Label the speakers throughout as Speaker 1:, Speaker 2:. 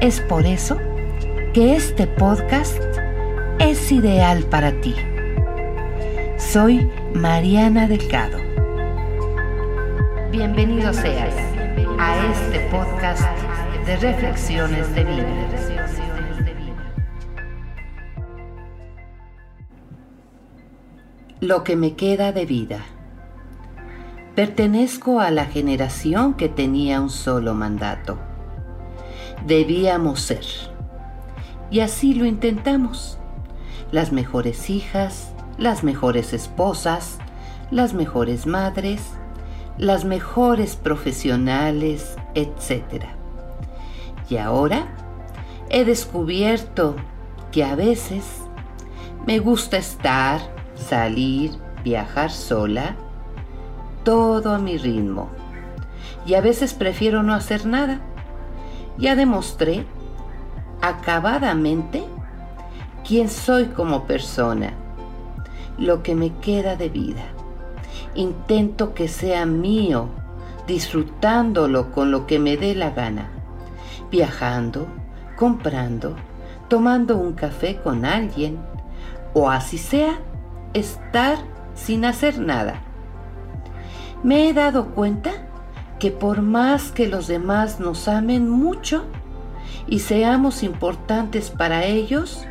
Speaker 1: Es por eso que este podcast es ideal para ti. Soy Mariana Delgado. Bienvenido seas a este podcast de reflexiones de vida. Lo que me queda de vida. Pertenezco a la generación que tenía un solo mandato debíamos ser. Y así lo intentamos. Las mejores hijas, las mejores esposas, las mejores madres, las mejores profesionales, etc. Y ahora he descubierto que a veces me gusta estar, salir, viajar sola, todo a mi ritmo. Y a veces prefiero no hacer nada ya demostré acabadamente quién soy como persona, lo que me queda de vida. Intento que sea mío, disfrutándolo con lo que me dé la gana, viajando, comprando, tomando un café con alguien, o así sea, estar sin hacer nada. Me he dado cuenta que por más que los demás nos amen mucho y seamos importantes para ellos,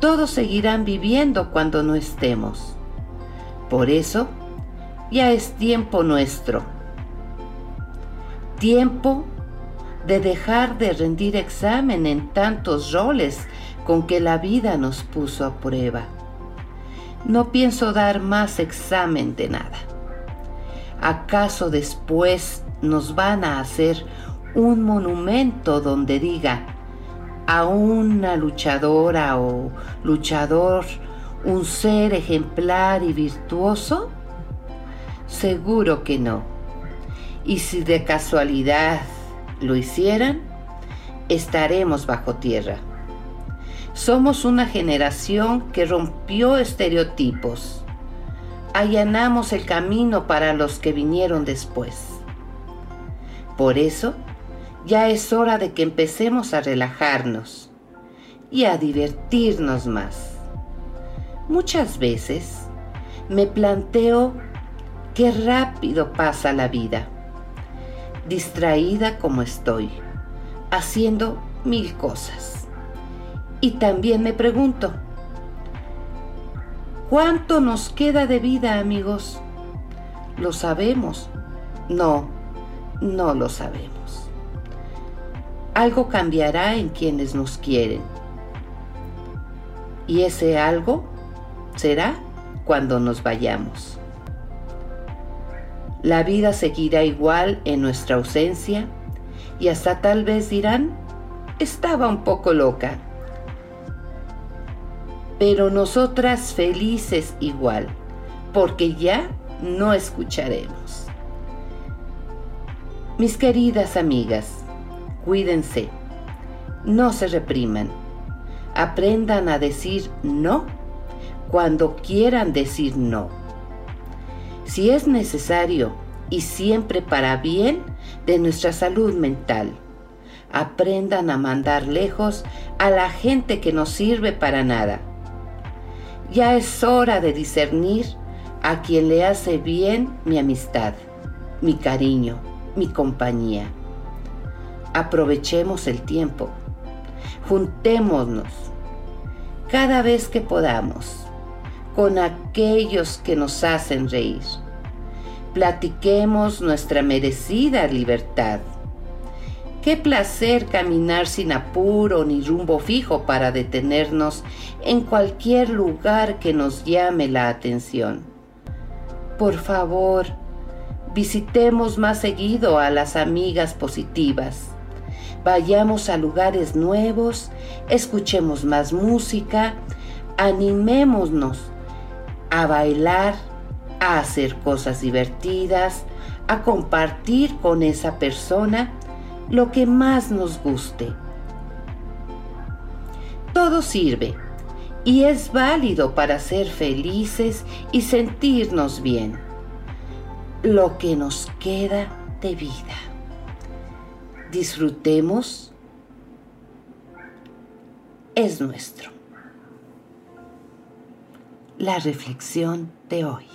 Speaker 1: todos seguirán viviendo cuando no estemos. Por eso, ya es tiempo nuestro. Tiempo de dejar de rendir examen en tantos roles con que la vida nos puso a prueba. No pienso dar más examen de nada. ¿Acaso después nos van a hacer un monumento donde diga a una luchadora o luchador un ser ejemplar y virtuoso? Seguro que no. Y si de casualidad lo hicieran, estaremos bajo tierra. Somos una generación que rompió estereotipos allanamos el camino para los que vinieron después. Por eso, ya es hora de que empecemos a relajarnos y a divertirnos más. Muchas veces me planteo qué rápido pasa la vida, distraída como estoy, haciendo mil cosas. Y también me pregunto, ¿Cuánto nos queda de vida, amigos? ¿Lo sabemos? No, no lo sabemos. Algo cambiará en quienes nos quieren. Y ese algo será cuando nos vayamos. La vida seguirá igual en nuestra ausencia y hasta tal vez dirán, estaba un poco loca pero nosotras felices igual, porque ya no escucharemos. Mis queridas amigas, cuídense, no se repriman, aprendan a decir no cuando quieran decir no. Si es necesario y siempre para bien de nuestra salud mental, aprendan a mandar lejos a la gente que no sirve para nada ya es hora de discernir a quien le hace bien mi amistad, mi cariño, mi compañía. Aprovechemos el tiempo. Juntémonos cada vez que podamos con aquellos que nos hacen reír. Platiquemos nuestra merecida libertad Qué placer caminar sin apuro ni rumbo fijo para detenernos en cualquier lugar que nos llame la atención. Por favor, visitemos más seguido a las amigas positivas. Vayamos a lugares nuevos, escuchemos más música, animémonos a bailar, a hacer cosas divertidas, a compartir con esa persona lo que más nos guste. Todo sirve y es válido para ser felices y sentirnos bien. Lo que nos queda de vida. Disfrutemos es nuestro. La reflexión de hoy.